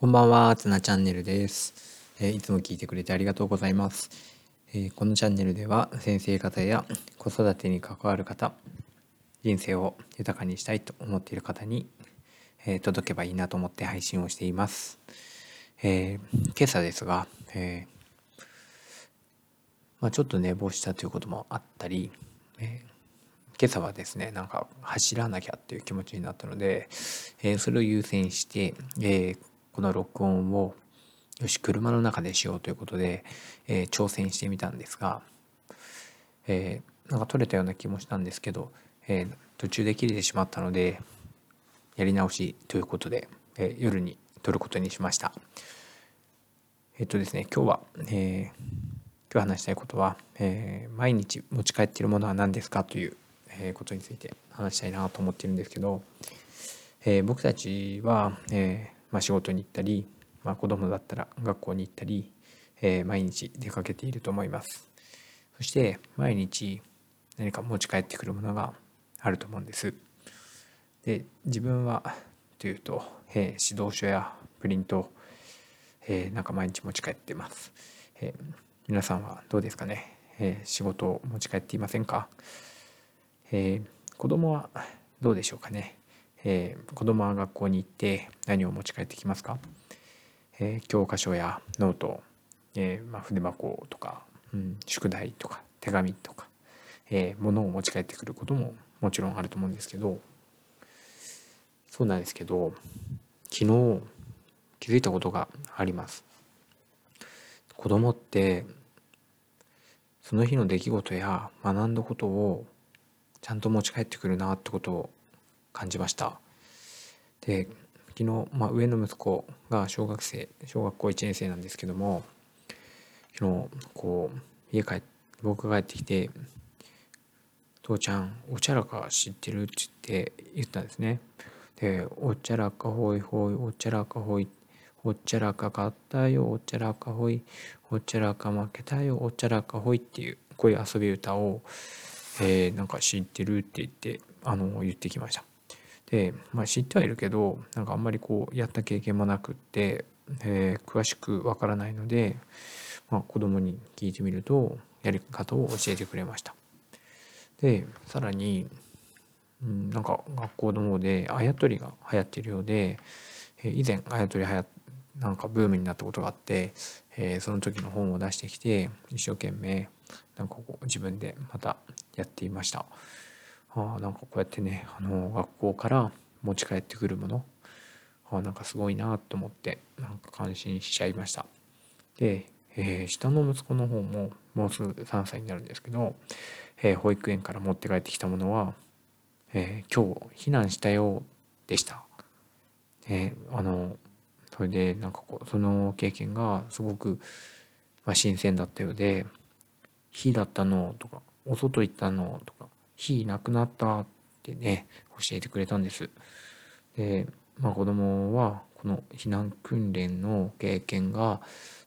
こんばんは、つなチャンネルです、えー、いつも聞いてくれてありがとうございます、えー、このチャンネルでは先生方や子育てに関わる方、人生を豊かにしたいと思っている方に、えー、届けばいいなと思って配信をしています。え今朝ですが、えまあ、ちょっと寝坊したということもあったり、え今朝はですねなんか走らなきゃっていう気持ちになったので、えそれを優先して、えこの録音をよし車の中でしようということで、えー、挑戦してみたんですが、えー、なんか撮れたような気もしたんですけど、えー、途中で切れてしまったのでやり直しということで、え夜に撮ることにしました。えっとですね今日は、え今日話したいことは、え毎日持ち帰っているものは何ですかという、えことについて話したいなと思ってるんですけど、え僕たちは、えーまあ、仕事に行ったり、まあ、子供だったら学校に行ったり、えー、毎日出かけていると思います。そして毎日何か持ち帰ってくるものがあると思うんです。で自分はというと、えー、指導書やプリント、えー、なんか毎日持ち帰ってます、えー、皆さんはどうですかね、えー、仕事を持ち帰っていませんか、えー、子供はどうでしょうかね？えー、子供は学校に行って何を持ち帰ってきますか、えー、教科書やノート、えーまあ、筆箱とか、うん、宿題とか手紙とか、えー、物を持ち帰ってくることももちろんあると思うんですけどそうなんですけど昨日気づいたことがあります。子供ってその日の出来事や学んだことをちゃんと持ち帰ってくるなってことを感じましたで昨日、まあ、上の息子が小学生小学校1年生なんですけども昨日こう家帰って僕が帰ってきて「父ちゃんおちゃらか知ってる?」って言って言ったんですねで「おちゃらかほいほいおちゃらかほい」おちゃらか勝ったよおちゃらかほいおちゃらか負けたよおちゃらかほいっていうこういう遊び歌を、えー、なんか知ってるって言ってあの言ってきましたで、まあ、知ってはいるけどなんかあんまりこうやった経験もなくって、えー、詳しくわからないので、まあ、子供に聞いてみるとやり方を教えてくれました。でさらに、うん、なんか学校の方であやとりが流行っているようで、えー、以前あやとりはやなんかブームになったことがあって、えー、その時の本を出してきて一生懸命なんかこう自分でまたやっていました。あなんかこうやってねあの学校から持ち帰ってくるものあなんかすごいなと思ってなんか感心しちゃいましたで、えー、下の息子の方ももうすぐ3歳になるんですけど、えー、保育園から持って帰ってきたものは「えー、今日避難したよ」でした。えあのそれでなんかこうその経験がすごく、まあ、新鮮だったようで「火だったの?」とか「お外行ったの?」とか火なくなったってね教えてくれたんです。で、まあ、子供はこの避難訓練の経験が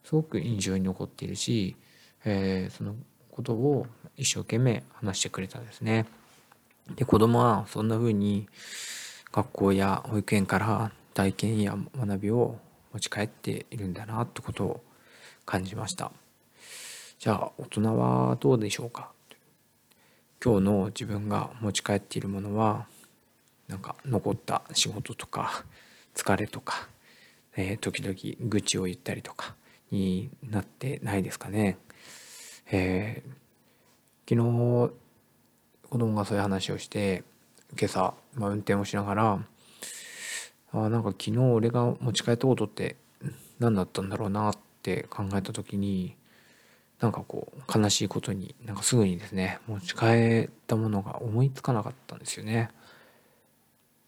すごく印象に残っているし、えー、そのことを一生懸命話してくれたんですね。で子供はそんな風に学校や保育園から体験や学びを持ち帰っているんだなってことを感じました。じゃあ大人はどうでしょうか？今日の自分が持ち帰っているものはなんか残った仕事とか疲れとか、えー、時々愚痴を言ったりとかになってないですかね。えー、昨日子供がそういう話をして今朝、まあ、運転をしながらあなんか昨日俺が持ち帰ったことって何だったんだろうなって考えた時になんかこう悲しいことになんかすぐにですね持ち帰ったものが思いつかなかったんですよね。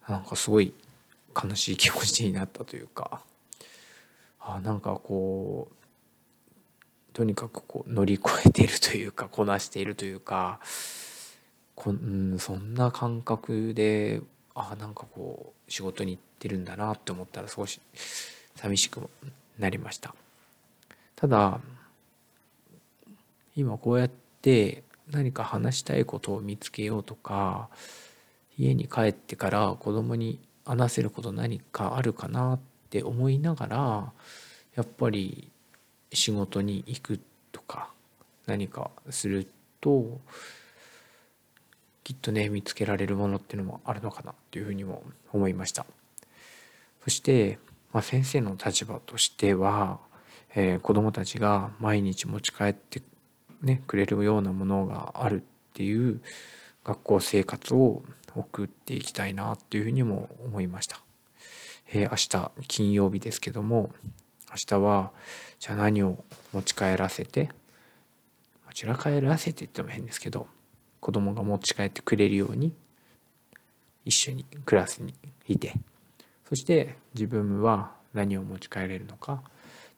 なんかすごい悲しい気持ちになったというか。あなんかこうとにかくこう乗り越えているというかこなしているというか。こんそんな感覚であなんかこう仕事に行ってるんだなって思ったら少し寂しくなりました。ただ今こうやって何か話したいことを見つけようとか家に帰ってから子供に話せること何かあるかなって思いながらやっぱり仕事に行くとか何かするときっとね見つけられるものっていうのもあるのかなっていうふうにも思いました。そして、まあ、先生の立場としては、えー、子どもたちが毎日持ち帰ってねくれるようなものがあるっていう学校生活を送っていきたいなっていうふうにも思いました。えー、明日金曜日ですけども明日はじゃあ何を持ち帰らせて持ち帰らせてって言っても変ですけど子供が持ち帰ってくれるように一緒にクラスにいてそして自分は何を持ち帰れるのか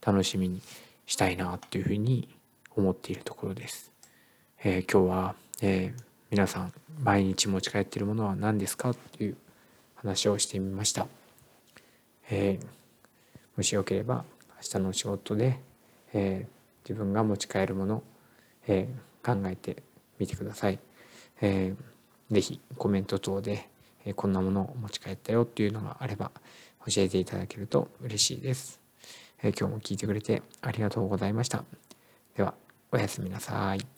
楽しみにしたいなっていうふうに思っているところです。えー、今日は、えー、皆さん毎日持ち帰っているものは何ですか？という話をしてみました。えー、もしよければ明日の仕事で、え、自分が持ち帰るもの、え、考えてみてください。えー、ぜひコメント等で、え、こんなものを持ち帰ったよっていうのがあれば教えていただけると嬉しいです。え、今日も聞いてくれてありがとうございました。では、おやすみなさい。